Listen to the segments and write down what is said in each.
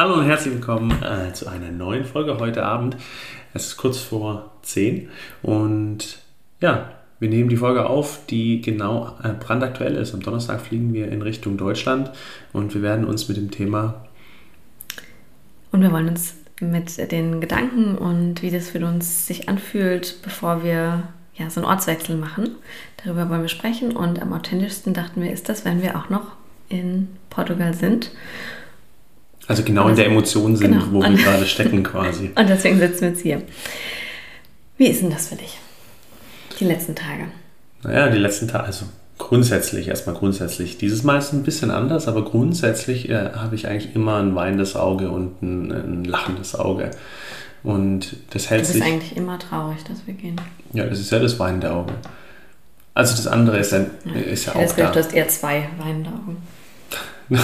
Hallo und herzlich willkommen äh, zu einer neuen Folge heute Abend. Es ist kurz vor 10 und ja, wir nehmen die Folge auf, die genau äh, brandaktuell ist. Am Donnerstag fliegen wir in Richtung Deutschland und wir werden uns mit dem Thema Und wir wollen uns mit den Gedanken und wie das für uns sich anfühlt, bevor wir ja, so einen Ortswechsel machen, darüber wollen wir sprechen. Und am authentischsten dachten wir, ist das, wenn wir auch noch in Portugal sind. Also genau in der Emotion sind, Genau. wo wir gerade stecken quasi. Und deswegen sitzen wir jetzt hier. Wie ist denn das für dich? Die letzten Tage. Naja, die letzten Tage, also grundsätzlich, erstmal grundsätzlich. Dieses Mal ist es ein bisschen anders, aber grundsätzlich äh, habe ich eigentlich immer ein weinendes Auge und ein, ein lachendes Auge. Und das Du hält bist sich. eigentlich immer traurig, dass wir gehen. Ja, das ist ja das weinende Auge. Also das andere ist ja, ist ja auch du da. hast eher zwei weinende Augen.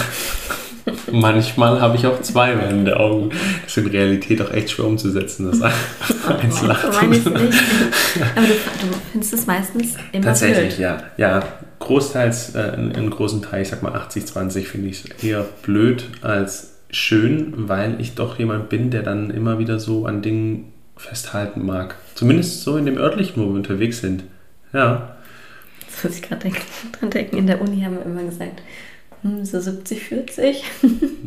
Manchmal habe ich auch zwei weinende Augen. Das ist in Realität auch echt schwer umzusetzen. Das eins So lacht. meine ich es nicht. Aber du, du findest es meistens immer Tatsächlich, blöd. ja. Ja, großteils, äh, in, in großen Teil, ich sag mal 80-20, finde ich es eher blöd als schön, weil ich doch jemand bin, der dann immer wieder so an Dingen festhalten mag. Zumindest so in dem örtlichen, wo wir unterwegs sind. Ja. Das muss ich gerade dran denken. In der Uni haben wir immer gesagt, so 70, 40.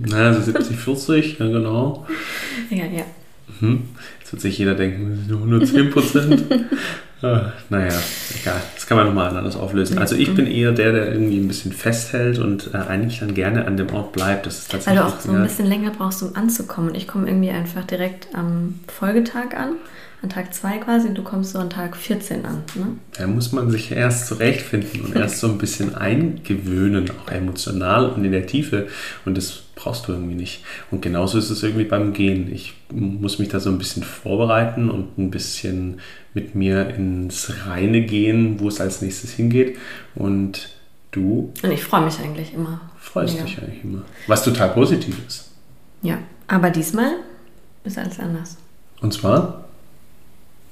Naja, so 70, 40, ja genau. Ja, ja. Hm. Jetzt wird sich jeder denken, nur 110 Prozent. ah, naja, egal. Das kann man nochmal anders auflösen. Also ich bin eher der, der irgendwie ein bisschen festhält und äh, eigentlich dann gerne an dem Ort bleibt. Das ist Weil tatsächlich. du auch so ein bisschen länger brauchst, um anzukommen. Und ich komme irgendwie einfach direkt am Folgetag an, an Tag 2 quasi, und du kommst so an Tag 14 an. Ne? Da muss man sich erst zurechtfinden und erst so ein bisschen eingewöhnen, auch emotional und in der Tiefe. Und das brauchst du irgendwie nicht. Und genauso ist es irgendwie beim Gehen. Ich muss mich da so ein bisschen vorbereiten und ein bisschen mit mir ins Reine gehen, wo es als nächstes hingeht. Und du Und ich freue mich eigentlich immer. freust Ja. dich eigentlich immer. Was total positiv ist. Ja, aber diesmal ist alles anders. Und zwar,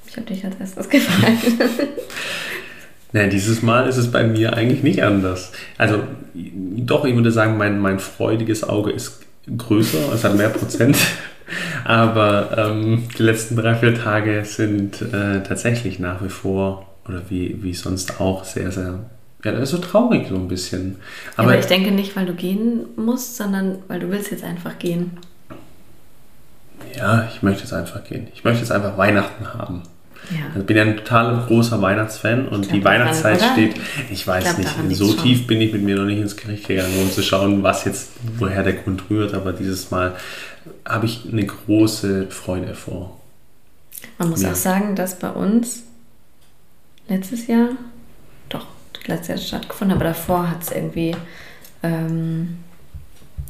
Ich habe dich als erstes gefragt. na, dieses Mal ist es bei mir eigentlich nicht anders. Also, doch, ich würde sagen, mein, mein freudiges Auge ist größer, es hat mehr Prozent. Aber ähm, die letzten drei, vier Tage sind äh, tatsächlich nach wie vor, oder wie, wie sonst auch, sehr, sehr, ja, das ist so traurig so ein bisschen. Aber, Aber ich denke nicht, weil du gehen musst, sondern weil du willst jetzt einfach gehen. ja, ich möchte jetzt einfach gehen. Ich möchte jetzt einfach Weihnachten haben. Ja. Also ich bin ja ein total großer Weihnachtsfan und die glaub, daran, Weihnachtszeit oder? steht. Ich weiß Ich glaub, nicht, so schon. tief bin ich mit mir noch nicht ins Gericht gegangen, um zu schauen, was jetzt, woher der Grund rührt, aber dieses Mal habe ich eine große Freude vor. Man muss Ja. auch sagen, dass bei uns letztes Jahr, doch, letztes Jahr stattgefunden, aber davor hat es irgendwie ähm,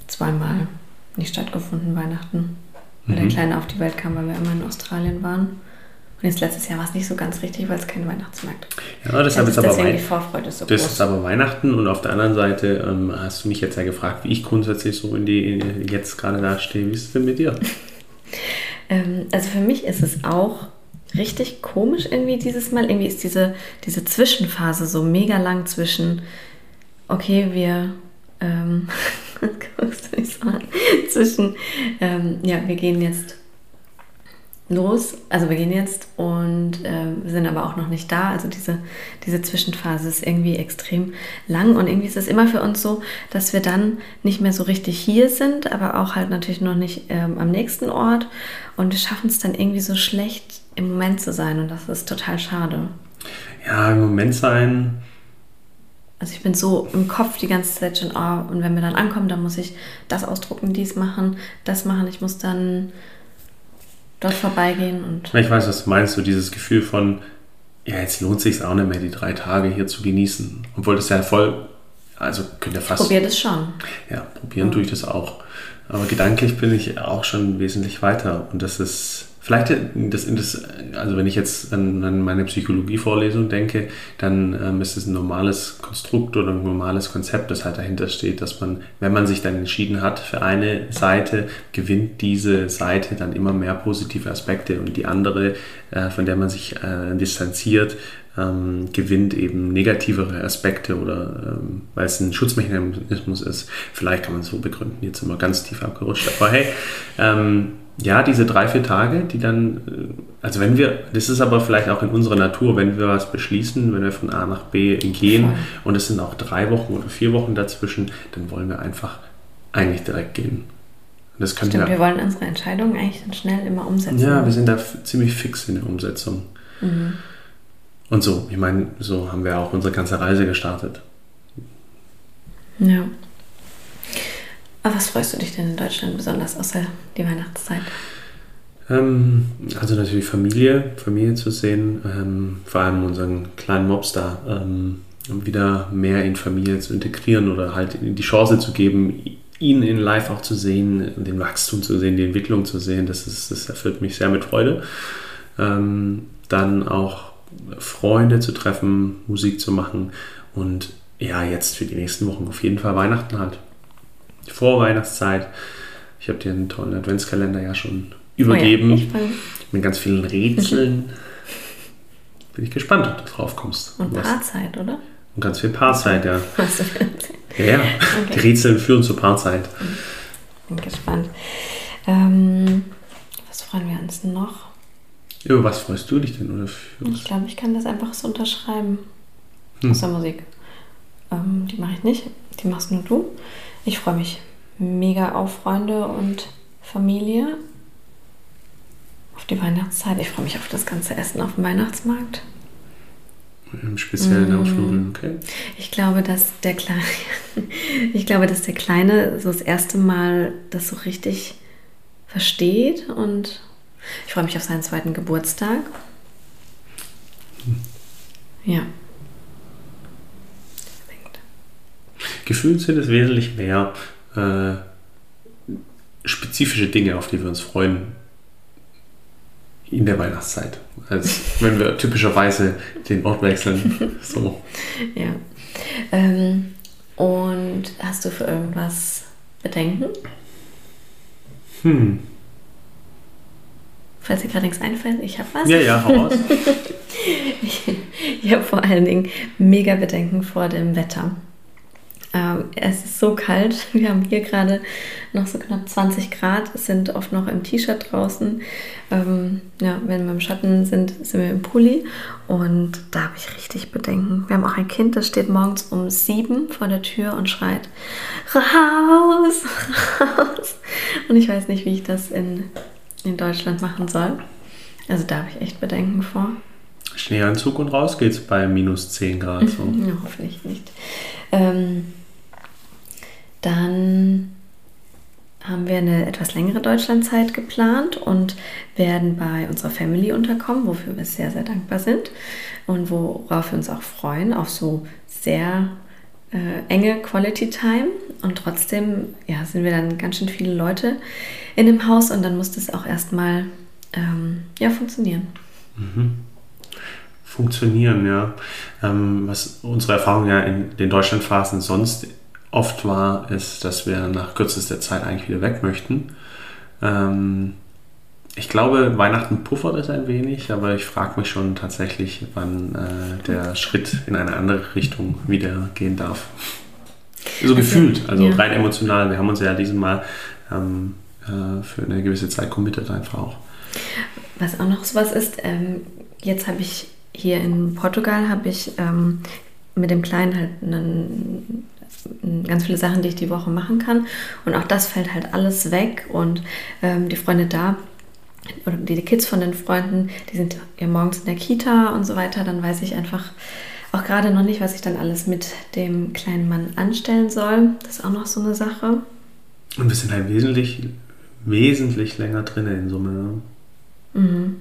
zweimal nicht stattgefunden, Weihnachten. Weil Mhm. der Kleine auf die Welt kam, weil wir immer in Australien waren. Und jetzt letztes Jahr war es nicht so ganz richtig, weil es keinen Weihnachtsmarkt Ja, deshalb ist aber deswegen die Weihnachten. Vorfreude so Das groß. ist aber Weihnachten und auf der anderen Seite ähm, hast du mich jetzt ja gefragt, wie ich grundsätzlich so in die in, jetzt gerade da stehe. Wie ist es denn mit dir? Ähm, also für mich ist es auch richtig komisch irgendwie dieses Mal. Irgendwie ist diese, diese Zwischenphase so mega lang zwischen, okay, wir, ähm, zwischen, ähm, ja, wir gehen jetzt los, also wir gehen jetzt und ähm, sind aber auch noch nicht da. Also diese, diese Zwischenphase ist irgendwie extrem lang und irgendwie ist es immer für uns so, dass wir dann nicht mehr so richtig hier sind, aber auch halt natürlich noch nicht ähm, am nächsten Ort und wir schaffen es dann irgendwie so schlecht im Moment zu sein und das ist total schade. Ja, im Moment sein. Also ich bin so im Kopf die ganze Zeit schon, oh, und wenn wir dann ankommen, dann muss ich das ausdrucken, dies machen, das machen, ich muss dann dort vorbeigehen und Ich weiß, was du meinst, so dieses Gefühl von, ja, jetzt lohnt sich auch nicht mehr, die drei Tage hier zu genießen. Obwohl das ja voll, also könnte ja fast. probiert es schon. Ja, probieren tue ich das auch. Aber gedanklich bin ich auch schon wesentlich weiter. Und das ist vielleicht, das, das, also wenn ich jetzt an, an meine Psychologievorlesung denke, dann ähm, ist es ein normales Konstrukt oder ein normales Konzept, das halt dahinter steht, dass man, wenn man sich dann entschieden hat für eine Seite, gewinnt diese Seite dann immer mehr positive Aspekte und die andere, äh, von der man sich äh, distanziert, ähm, gewinnt eben negativere Aspekte oder ähm, weil es ein Schutzmechanismus ist. Vielleicht kann man es so begründen, jetzt wir ganz tief abgerutscht. Aber hey, ähm, ja, diese drei, vier Tage, die dann, äh, also wenn wir, das ist aber vielleicht auch in unserer Natur, wenn wir was beschließen, wenn wir von A nach B gehen Voll. und es sind auch drei Wochen oder vier Wochen dazwischen, dann wollen wir einfach eigentlich direkt gehen. Das Stimmt, wir, wir wollen unsere Entscheidungen eigentlich dann schnell immer umsetzen. Ja, wir sind da ziemlich fix in der Umsetzung. Mhm. Und so, ich meine, so haben wir auch unsere ganze Reise gestartet. Ja. Aber was freust du dich denn in Deutschland besonders außer die Weihnachtszeit? Ähm, also natürlich Familie, Familie zu sehen, ähm, vor allem unseren kleinen Mobstar ähm, wieder mehr in Familie zu integrieren oder halt die Chance zu geben, ihn in Live auch zu sehen, den Wachstum zu sehen, die Entwicklung zu sehen. Das, ist, das erfüllt mich sehr mit Freude. Ähm, dann auch Freunde zu treffen, Musik zu machen und ja, jetzt für die nächsten Wochen auf jeden Fall Weihnachten halt. Vorweihnachtszeit. Ich habe dir einen tollen Adventskalender ja schon übergeben. Oh ja, mit ganz vielen Rätseln. Bin ich gespannt, ob du drauf kommst. Und Paarzeit, oder? Und ganz viel Paarzeit, ja. Was ja, ja. Okay. die Rätsel führen zur Paarzeit. Bin gespannt. Ähm, was freuen wir uns noch? Über was freust du dich denn? Oder ich glaube, ich kann das einfach so unterschreiben. Hm. Aus der Musik. Ähm, die mache ich nicht. Die machst nur du. Ich freue mich mega auf Freunde und Familie. Auf die Weihnachtszeit. Ich freue mich auf das ganze Essen auf dem Weihnachtsmarkt. Im speziellen mm. Ausflügen, okay. Ich glaube, dass der Kleine, ich glaube, dass der Kleine so das erste Mal das so richtig versteht und ich freue mich auf seinen zweiten Geburtstag. Hm. Ja. Gefühlt sind es wesentlich mehr äh, spezifische Dinge, auf die wir uns freuen in der Weihnachtszeit, als wenn wir typischerweise den Ort wechseln. So. Ja. Ähm, und hast du für irgendwas Bedenken? Hm. Falls dir gerade nichts einfällt, ich habe was. Ja, ja, hau raus. ich, ich habe vor allen Dingen mega Bedenken vor dem Wetter. Ähm, es ist so kalt. Wir haben hier gerade noch so knapp 20 Grad, Es sind oft noch im T-Shirt draußen. Ähm, ja, wenn wir im Schatten sind, sind wir im Pulli. Und da habe ich richtig Bedenken. Wir haben auch ein Kind, das steht morgens um sieben vor der Tür und schreit: Raus, raus. Und ich weiß nicht, wie ich das in in Deutschland machen soll. Also da habe ich echt Bedenken vor. Schneeanzug und raus geht's bei minus 10 Grad. So. ja, hoffentlich nicht. Ähm, dann haben wir eine etwas längere Deutschlandzeit geplant und werden bei unserer Family unterkommen, wofür wir sehr, sehr dankbar sind und worauf wir uns auch freuen, auf so sehr äh, enge Quality Time. Und trotzdem ja, sind wir dann ganz schön viele Leute in dem Haus und dann muss das auch erstmal ähm, ja, funktionieren. Mhm. Funktionieren, ja. Ähm, was unsere Erfahrung ja in den Deutschlandphasen sonst oft war, ist, dass wir nach kürzester Zeit eigentlich wieder weg möchten. Ähm, ich glaube, Weihnachten puffert es ein wenig, aber ich frage mich schon tatsächlich, wann äh, der Schritt in eine andere Richtung wieder gehen darf. So also, gefühlt, also ja. rein emotional. Wir haben uns ja diesem Mal ähm, äh, für eine gewisse Zeit committed einfach auch. Was auch noch sowas ist, ähm, jetzt habe ich hier in Portugal habe ich ähm, mit dem Kleinen halt einen, ganz viele Sachen, die ich die Woche machen kann. Und auch das fällt halt alles weg. Und ähm, die Freunde da oder die Kids von den Freunden, die sind ja morgens in der Kita und so weiter, dann weiß ich einfach auch gerade noch nicht, was ich dann alles mit dem kleinen Mann anstellen soll. Das ist auch noch so eine Sache. Und wir sind halt wesentlich, wesentlich länger drin in Summe. Ne? Mhm.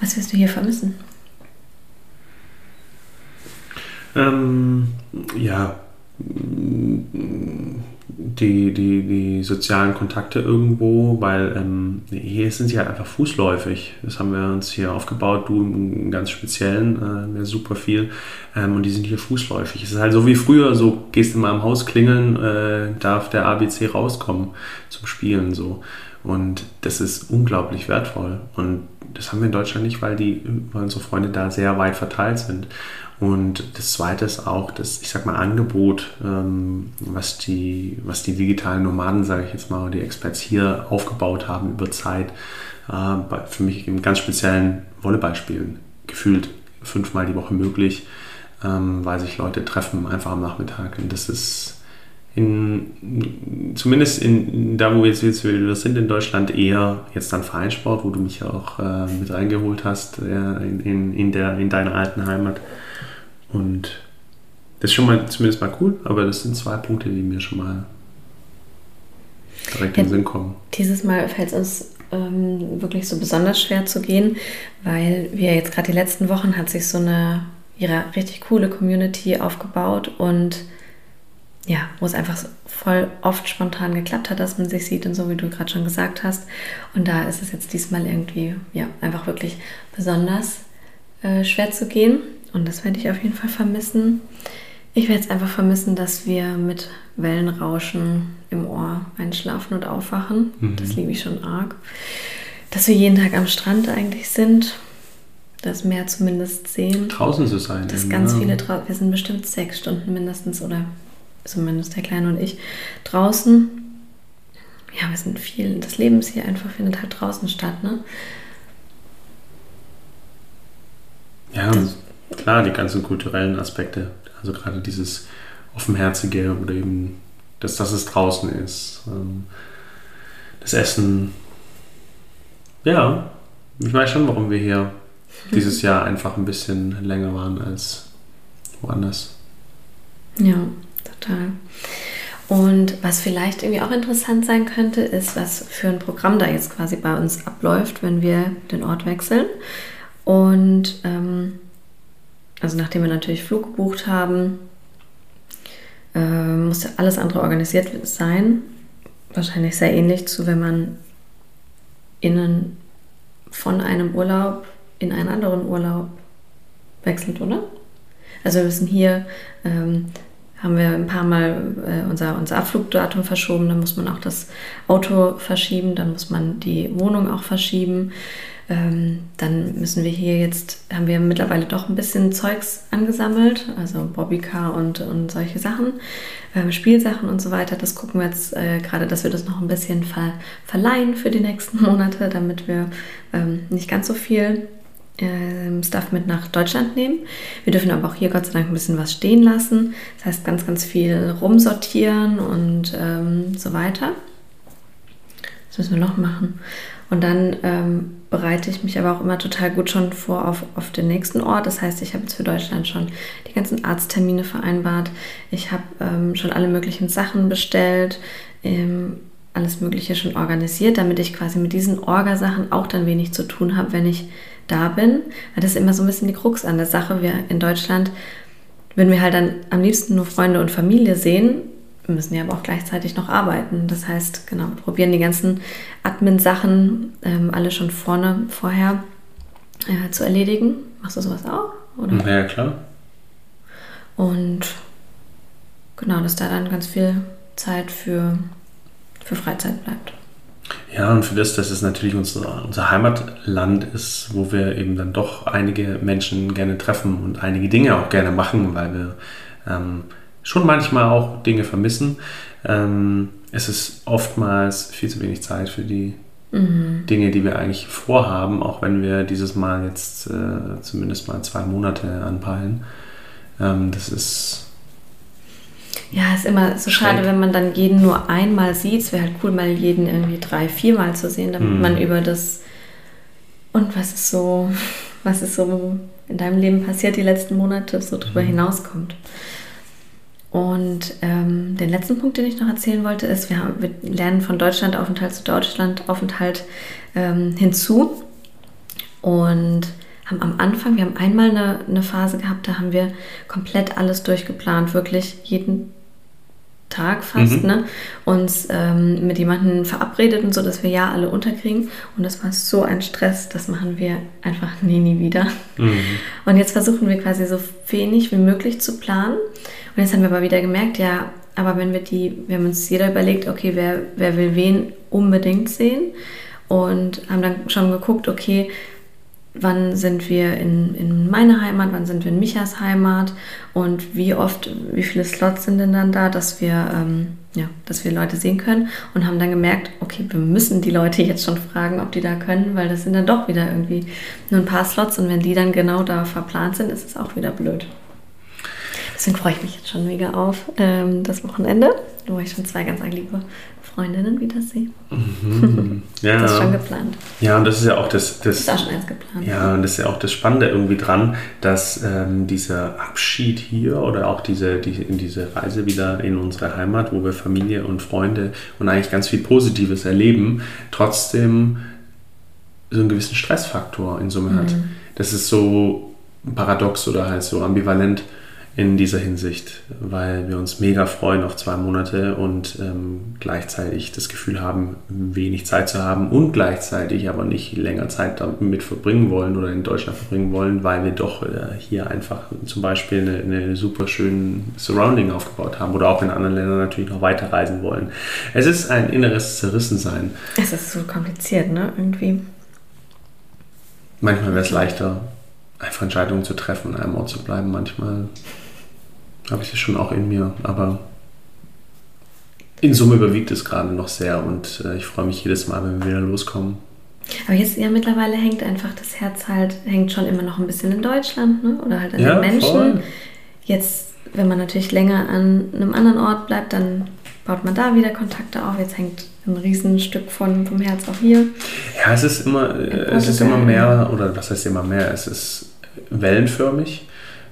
Was wirst du hier vermissen? Ähm, ja, die, die, die sozialen Kontakte irgendwo, weil ähm, hier sind sie halt einfach fußläufig. Das haben wir uns hier aufgebaut, du im ganz Speziellen, äh, super viel. Ähm, und die sind hier fußläufig. Es ist halt so wie früher, so gehst du mal am Haus klingeln, äh, darf der ABC rauskommen zum Spielen so. Und das ist unglaublich wertvoll. Und das haben wir in Deutschland nicht, weil, die, weil unsere Freunde da sehr weit verteilt sind. Und das Zweite ist auch das, ich sag mal, Angebot, ähm, was, die, was die digitalen Nomaden, sage ich jetzt mal, die Experts hier aufgebaut haben über Zeit. Äh, für mich im ganz speziellen Volleyballspielen gefühlt fünfmal die Woche möglich, ähm, weil sich Leute treffen einfach am Nachmittag. Und das ist in, zumindest in, da, wo wir jetzt, wir sind in Deutschland, eher jetzt dann Vereinssport, wo du mich ja auch äh, mit reingeholt hast äh, in, in, der, in deiner alten Heimat. Und das ist schon mal zumindest mal cool, aber das sind zwei Punkte, die mir schon mal direkt in den Sinn kommen. Dieses Mal fällt es uns ähm, wirklich so besonders schwer zu gehen, weil wir jetzt gerade die letzten Wochen hat sich so eine ihre richtig coole Community aufgebaut und ja, wo es einfach voll oft spontan geklappt hat, dass man sich sieht und so, wie du gerade schon gesagt hast. Und da ist es jetzt diesmal irgendwie, ja, einfach wirklich besonders äh, schwer zu gehen. Und das werde ich auf jeden Fall vermissen. Ich werde es einfach vermissen, dass wir mit Wellenrauschen im Ohr einschlafen und aufwachen. Mhm. Das liebe ich schon arg. Dass wir jeden Tag am Strand eigentlich sind, das Meer zumindest sehen. Draußen zu sein. Dass ganz ja. viele draußen, wir sind bestimmt sechs Stunden mindestens oder zumindest der Kleine und ich, draußen. Ja, wir sind viel, das Leben ist hier einfach findet halt draußen statt, ne? Ja, das, klar, die ganzen kulturellen Aspekte. Also gerade dieses Offenherzige oder eben, dass, dass es draußen ist. Ähm, das Essen. Ja, ich weiß schon, warum wir hier dieses Jahr einfach ein bisschen länger waren als woanders. Ja, total. Und was vielleicht irgendwie auch interessant sein könnte, ist, was für ein Programm da jetzt quasi bei uns abläuft, wenn wir den Ort wechseln. Und ähm, also nachdem wir natürlich Flug gebucht haben, äh, musste alles andere organisiert sein. Wahrscheinlich sehr ähnlich zu, wenn man innen von einem Urlaub in einen anderen Urlaub wechselt, oder? Also wir müssen hier ähm, haben wir ein paar Mal äh, unser, unser Abflugdatum verschoben, dann muss man auch das Auto verschieben, dann muss man die Wohnung auch verschieben. Ähm, dann müssen wir hier jetzt, haben wir mittlerweile doch ein bisschen Zeugs angesammelt, also Bobbycar und, und solche Sachen, äh, Spielsachen und so weiter. Das gucken wir jetzt äh, gerade, dass wir das noch ein bisschen ver verleihen für die nächsten Monate, damit wir ähm, nicht ganz so viel ähm, Stuff mit nach Deutschland nehmen. Wir dürfen aber auch hier Gott sei Dank ein bisschen was stehen lassen. Das heißt, ganz, ganz viel rumsortieren und ähm, so weiter. Das müssen wir noch machen. Und dann ähm, bereite ich mich aber auch immer total gut schon vor auf, auf den nächsten Ort. Das heißt, ich habe jetzt für Deutschland schon die ganzen Arzttermine vereinbart. Ich habe ähm, schon alle möglichen Sachen bestellt, ähm, alles Mögliche schon organisiert, damit ich quasi mit diesen Orgasachen auch dann wenig zu tun habe, wenn ich da bin. Weil das ist immer so ein bisschen die Krux an der Sache. Wir in Deutschland würden wir halt dann am liebsten nur Freunde und Familie sehen, wir müssen ja aber auch gleichzeitig noch arbeiten. Das heißt, genau, wir probieren die ganzen Admin-Sachen ähm, alle schon vorne, vorher äh, zu erledigen. Machst du sowas auch? Oder? Ja, klar. Und genau, dass da dann ganz viel Zeit für, für Freizeit bleibt. Ja, und für das, dass es natürlich unser, unser Heimatland ist, wo wir eben dann doch einige Menschen gerne treffen und einige Dinge auch gerne machen, weil wir ähm, schon manchmal auch Dinge vermissen. Ähm, es ist oftmals viel zu wenig Zeit für die mhm. Dinge, die wir eigentlich vorhaben, auch wenn wir dieses Mal jetzt äh, zumindest mal zwei Monate anpeilen. Ähm, das ist ja, ist immer so schade, Schräg. wenn man dann jeden nur einmal sieht. Es wäre halt cool, mal jeden irgendwie drei, viermal zu sehen, damit mhm. man über das und was ist so, was ist so in deinem Leben passiert die letzten Monate so drüber mhm. hinauskommt. Und ähm, den letzten Punkt, den ich noch erzählen wollte, ist, wir, haben, wir lernen von Deutschlandaufenthalt zu Deutschlandaufenthalt ähm, hinzu und haben am Anfang, wir haben einmal eine, eine Phase gehabt, da haben wir komplett alles durchgeplant, wirklich jeden Tag fast, mhm. ne, uns ähm, mit jemandem verabredet und so, dass wir ja alle unterkriegen. Und das war so ein Stress, das machen wir einfach nie, nie wieder. Mhm. Und jetzt versuchen wir quasi so wenig wie möglich zu planen. Und jetzt haben wir aber wieder gemerkt, ja, aber wenn wir die, wir haben uns jeder überlegt, okay, wer, wer will wen unbedingt sehen? Und haben dann schon geguckt, okay, wann sind wir in, in meiner Heimat, wann sind wir in Michas Heimat? Und wie oft, wie viele Slots sind denn dann da, dass wir, ähm, ja, dass wir Leute sehen können? Und haben dann gemerkt, okay, wir müssen die Leute jetzt schon fragen, ob die da können, weil das sind dann doch wieder irgendwie nur ein paar Slots. Und wenn die dann genau da verplant sind, ist es auch wieder blöd. Deswegen freue ich mich jetzt schon mega auf ähm, das Wochenende, wo ich schon zwei ganz liebe Freundinnen wiedersehe. Mhm. Ja. Das ist schon geplant. Ja, und das ist ja auch das. Das, ist auch schon eins geplant. Ja, und das ist ja auch das Spannende irgendwie dran, dass ähm, dieser Abschied hier oder auch diese, die, diese Reise wieder in unsere Heimat, wo wir Familie und Freunde und eigentlich ganz viel Positives erleben, trotzdem so einen gewissen Stressfaktor in Summe mhm. hat. Das ist so paradox oder halt so ambivalent in dieser Hinsicht, weil wir uns mega freuen auf zwei Monate und ähm, gleichzeitig das Gefühl haben, wenig Zeit zu haben und gleichzeitig aber nicht länger Zeit damit verbringen wollen oder in Deutschland verbringen wollen, weil wir doch äh, hier einfach zum Beispiel eine, eine super schöne Surrounding aufgebaut haben oder auch in anderen Ländern natürlich noch weiter reisen wollen. Es ist ein inneres Zerrissensein. Es ist so kompliziert, ne? Irgendwie. Manchmal wäre es leichter, einfach Entscheidungen zu treffen, an einem Ort zu bleiben. Manchmal habe ich das schon auch in mir, aber in Summe überwiegt es gerade noch sehr und äh, ich freue mich jedes Mal, wenn wir wieder loskommen. Aber jetzt ja mittlerweile hängt einfach das Herz halt, hängt schon immer noch ein bisschen in Deutschland, ne? Oder halt an ja, den Menschen. Voll. Jetzt, wenn man natürlich länger an einem anderen Ort bleibt, dann baut man da wieder Kontakte auf. Jetzt hängt ein Riesenstück von, vom Herz auch hier. Ja, es ist immer, es ist immer mehr, oder was heißt immer mehr, es ist wellenförmig.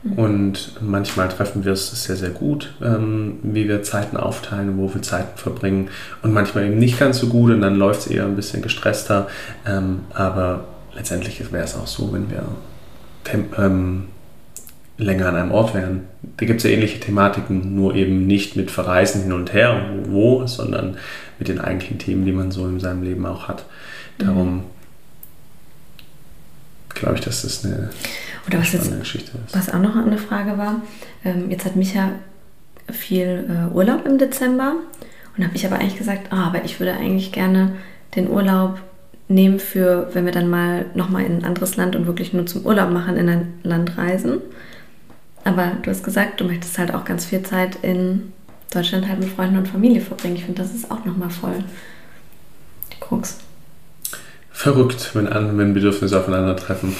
Und manchmal treffen wir es sehr, sehr gut, ähm, wie wir Zeiten aufteilen, wo wir Zeiten verbringen. Und manchmal eben nicht ganz so gut und dann läuft es eher ein bisschen gestresster. Ähm, aber letztendlich wäre es auch so, wenn wir ähm, länger an einem Ort wären. Da gibt es ja ähnliche Thematiken, nur eben nicht mit Verreisen hin und her und wo, sondern mit den eigentlichen Themen, die man so in seinem Leben auch hat. Darum mhm. glaube ich, dass das eine oder was jetzt, was auch noch eine Frage war, ähm, jetzt hat Micha viel äh, Urlaub im Dezember und habe ich aber eigentlich gesagt, ah, aber ich würde eigentlich gerne den Urlaub nehmen für, wenn wir dann mal nochmal in ein anderes Land und wirklich nur zum Urlaub machen, in ein Land reisen. Aber du hast gesagt, du möchtest halt auch ganz viel Zeit in Deutschland halt mit Freunden und Familie verbringen. Ich finde, das ist auch nochmal voll die Krux. Verrückt, wenn, wenn Bedürfnisse aufeinandertreffen.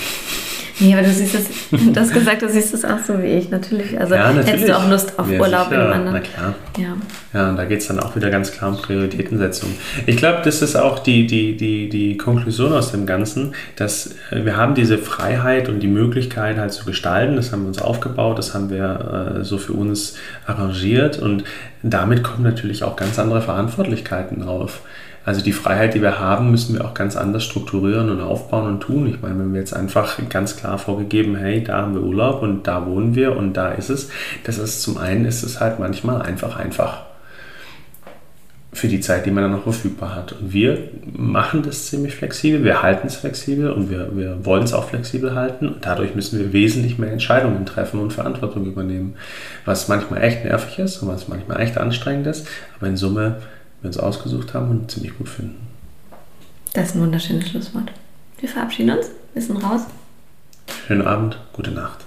Nee, aber du siehst es, du hast gesagt, du siehst es auch so wie ich, natürlich. Also ja, natürlich. hättest du auch Lust auf ja, Urlaub sicher. in einem Na klar. Ja, ja und da geht es dann auch wieder ganz klar um Prioritätensetzung. Ich glaube, das ist auch die, die, die, die Konklusion aus dem Ganzen, dass äh, wir haben diese Freiheit und die Möglichkeit halt zu gestalten, das haben wir uns aufgebaut, das haben wir äh, so für uns arrangiert und damit kommen natürlich auch ganz andere Verantwortlichkeiten auf. Also die Freiheit, die wir haben, müssen wir auch ganz anders strukturieren und aufbauen und tun. Ich meine, wenn wir jetzt einfach ganz klar vorgegeben, hey, da haben wir Urlaub und da wohnen wir und da ist es, das ist zum einen ist es halt manchmal einfach einfach für die Zeit, die man dann noch verfügbar hat. Und wir machen das ziemlich flexibel, wir halten es flexibel und wir, wir wollen es auch flexibel halten. Und dadurch müssen wir wesentlich mehr Entscheidungen treffen und Verantwortung übernehmen, was manchmal echt nervig ist und was manchmal echt anstrengend ist. Aber in Summe wir uns ausgesucht haben und ziemlich gut finden. Das ist ein wunderschönes Schlusswort. Wir verabschieden uns. Wir sind raus. Schönen Abend, gute Nacht.